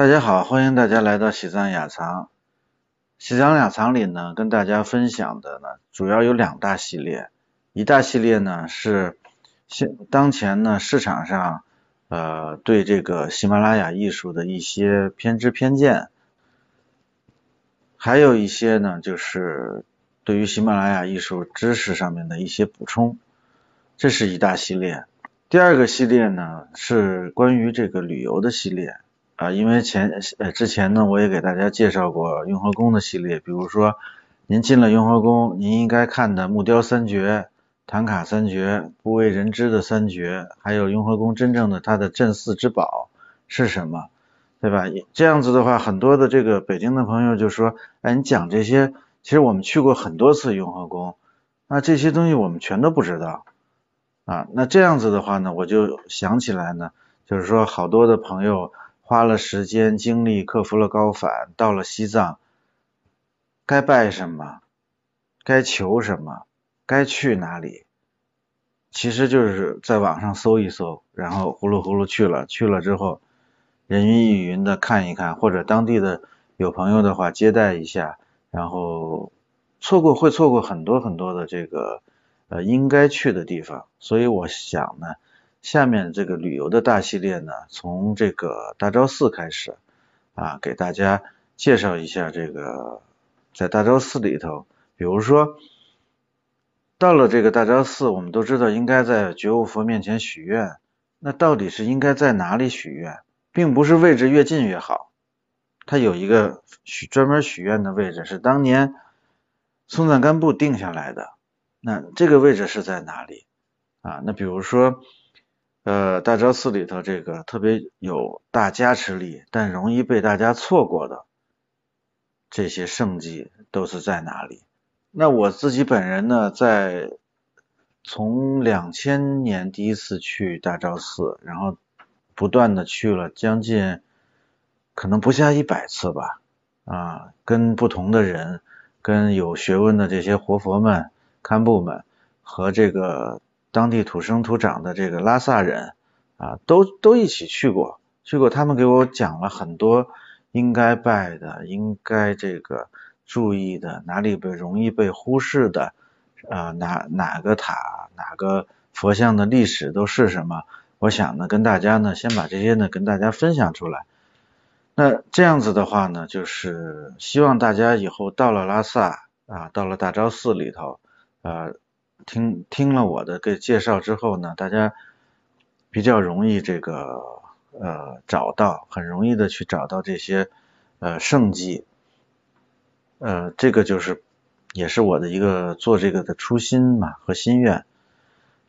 大家好，欢迎大家来到喜藏雅藏。喜藏雅藏里呢，跟大家分享的呢，主要有两大系列。一大系列呢是现当前呢市场上呃对这个喜马拉雅艺术的一些偏知偏见，还有一些呢就是对于喜马拉雅艺术知识上面的一些补充。这是一大系列。第二个系列呢是关于这个旅游的系列。啊，因为前呃之前呢，我也给大家介绍过雍和宫的系列，比如说您进了雍和宫，您应该看的木雕三绝、唐卡三绝、不为人知的三绝，还有雍和宫真正的它的镇寺之宝是什么，对吧？这样子的话，很多的这个北京的朋友就说，哎，你讲这些，其实我们去过很多次雍和宫，那这些东西我们全都不知道啊。那这样子的话呢，我就想起来呢，就是说好多的朋友。花了时间精力克服了高反，到了西藏，该拜什么，该求什么，该去哪里，其实就是在网上搜一搜，然后呼噜呼噜去了，去了之后人云亦云的看一看，或者当地的有朋友的话接待一下，然后错过会错过很多很多的这个呃应该去的地方，所以我想呢。下面这个旅游的大系列呢，从这个大昭寺开始啊，给大家介绍一下这个在大昭寺里头，比如说到了这个大昭寺，我们都知道应该在觉悟佛面前许愿，那到底是应该在哪里许愿，并不是位置越近越好，它有一个许专门许愿的位置，是当年松赞干布定下来的，那这个位置是在哪里啊？那比如说。呃，大昭寺里头这个特别有大加持力，但容易被大家错过的这些圣迹都是在哪里？那我自己本人呢，在从两千年第一次去大昭寺，然后不断的去了将近可能不下一百次吧，啊，跟不同的人，跟有学问的这些活佛们、堪布们和这个。当地土生土长的这个拉萨人啊，都都一起去过，去过，他们给我讲了很多应该拜的、应该这个注意的，哪里被容易被忽视的啊，哪哪个塔、哪个佛像的历史都是什么？我想呢，跟大家呢，先把这些呢跟大家分享出来。那这样子的话呢，就是希望大家以后到了拉萨啊，到了大昭寺里头啊。听听了我的个介绍之后呢，大家比较容易这个呃找到，很容易的去找到这些呃圣迹，呃这个就是也是我的一个做这个的初心嘛和心愿。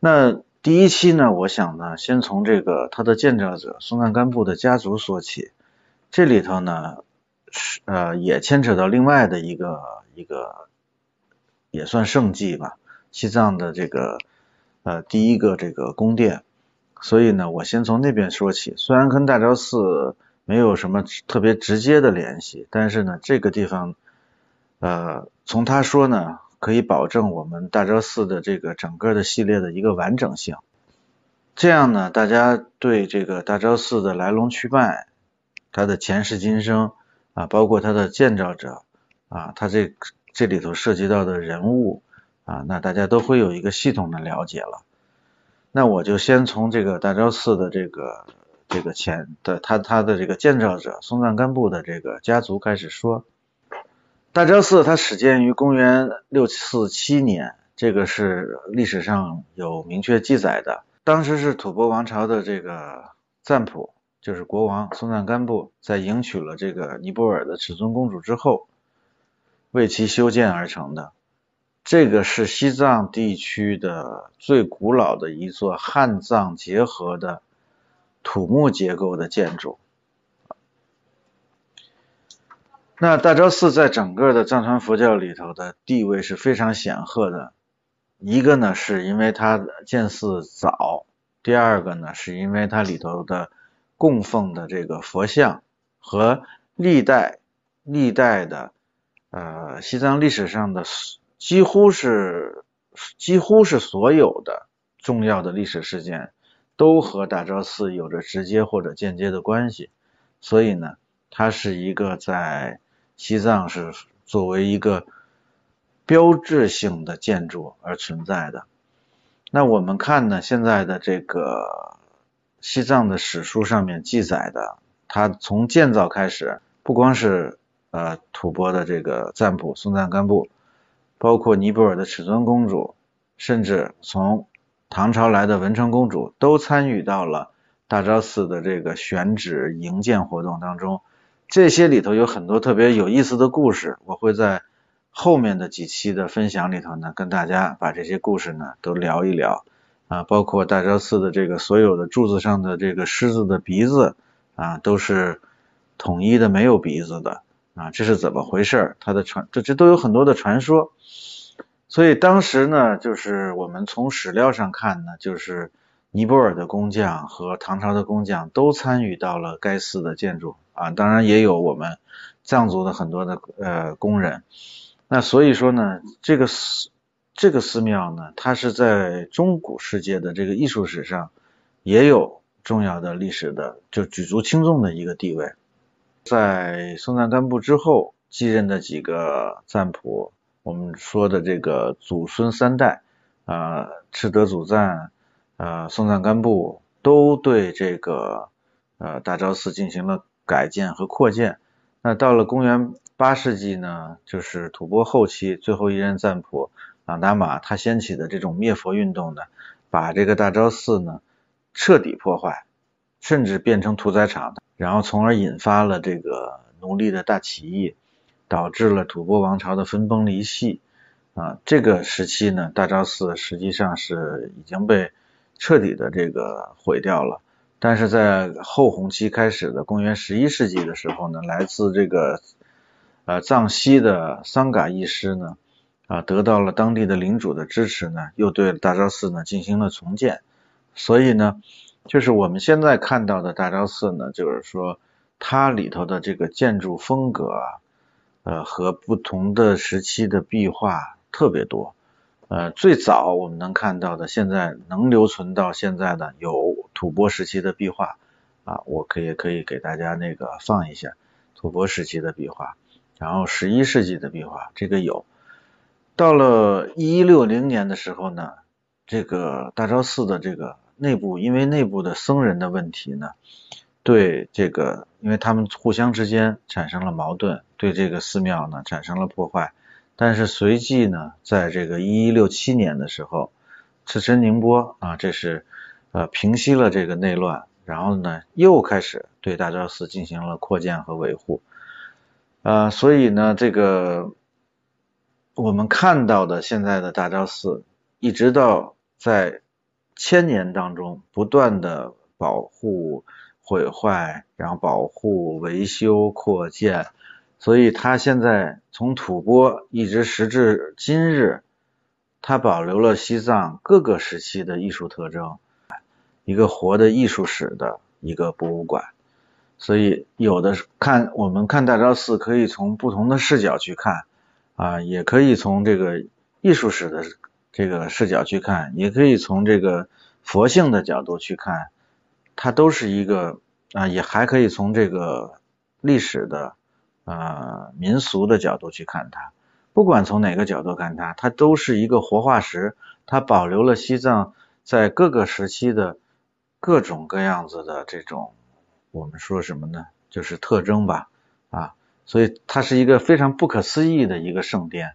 那第一期呢，我想呢先从这个他的建造者松赞干布的家族说起，这里头呢是呃也牵扯到另外的一个一个也算圣迹吧。西藏的这个呃第一个这个宫殿，所以呢，我先从那边说起。虽然跟大昭寺没有什么特别直接的联系，但是呢，这个地方呃从他说呢，可以保证我们大昭寺的这个整个的系列的一个完整性。这样呢，大家对这个大昭寺的来龙去脉、它的前世今生啊，包括它的建造者啊，它这这里头涉及到的人物。啊，那大家都会有一个系统的了解了。那我就先从这个大昭寺的这个这个前的他他的这个建造者松赞干布的这个家族开始说。大昭寺它始建于公元六四七年，这个是历史上有明确记载的。当时是吐蕃王朝的这个赞普，就是国王松赞干布，在迎娶了这个尼泊尔的尺尊公主之后，为其修建而成的。这个是西藏地区的最古老的一座汉藏结合的土木结构的建筑。那大昭寺在整个的藏传佛教里头的地位是非常显赫的。一个呢，是因为它建寺早；第二个呢，是因为它里头的供奉的这个佛像和历代历代的呃西藏历史上的。几乎是几乎是所有的重要的历史事件都和大昭寺有着直接或者间接的关系，所以呢，它是一个在西藏是作为一个标志性的建筑而存在的。那我们看呢，现在的这个西藏的史书上面记载的，它从建造开始，不光是呃吐蕃的这个赞普松赞干布，包括尼泊尔的尺尊公主，甚至从唐朝来的文成公主，都参与到了大昭寺的这个选址营建活动当中。这些里头有很多特别有意思的故事，我会在。后面的几期的分享里头呢，跟大家把这些故事呢都聊一聊啊，包括大昭寺的这个所有的柱子上的这个狮子的鼻子啊，都是统一的没有鼻子的啊，这是怎么回事？它的传这这都有很多的传说，所以当时呢，就是我们从史料上看呢，就是尼泊尔的工匠和唐朝的工匠都参与到了该寺的建筑啊，当然也有我们藏族的很多的呃工人。那所以说呢，这个寺这个寺庙呢，它是在中古世界的这个艺术史上也有重要的历史的，就举足轻重的一个地位。在松赞干布之后继任的几个赞普，我们说的这个祖孙三代啊，赤德祖赞啊，松赞干布都对这个呃大昭寺进行了改建和扩建。那到了公元。八世纪呢，就是吐蕃后期最后一任赞普朗达玛他掀起的这种灭佛运动呢，把这个大昭寺呢彻底破坏，甚至变成屠宰场，然后从而引发了这个奴隶的大起义，导致了吐蕃王朝的分崩离析啊。这个时期呢，大昭寺实际上是已经被彻底的这个毁掉了。但是在后弘期开始的公元十一世纪的时候呢，来自这个呃，藏西的桑嘎义师呢，啊，得到了当地的领主的支持呢，又对大昭寺呢进行了重建。所以呢，就是我们现在看到的大昭寺呢，就是说它里头的这个建筑风格啊，呃，和不同的时期的壁画特别多。呃，最早我们能看到的，现在能留存到现在的有吐蕃时期的壁画啊，我可以可以给大家那个放一下吐蕃时期的壁画。然后十一世纪的壁画，这个有。到了一六零年的时候呢，这个大昭寺的这个内部，因为内部的僧人的问题呢，对这个，因为他们互相之间产生了矛盾，对这个寺庙呢产生了破坏。但是随即呢，在这个一一六七年的时候，赤身宁波啊，这是呃平息了这个内乱，然后呢又开始对大昭寺进行了扩建和维护。啊，所以呢，这个我们看到的现在的大昭寺，一直到在千年当中不断的保护、毁坏，然后保护、维修、扩建，所以它现在从吐蕃一直时至今日，它保留了西藏各个时期的艺术特征，一个活的艺术史的一个博物馆。所以有的看我们看大昭寺，可以从不同的视角去看啊，也可以从这个艺术史的这个视角去看，也可以从这个佛性的角度去看，它都是一个啊，也还可以从这个历史的啊民俗的角度去看它。不管从哪个角度看它，它都是一个活化石，它保留了西藏在各个时期的各种各样子的这种。我们说什么呢？就是特征吧，啊，所以它是一个非常不可思议的一个圣殿。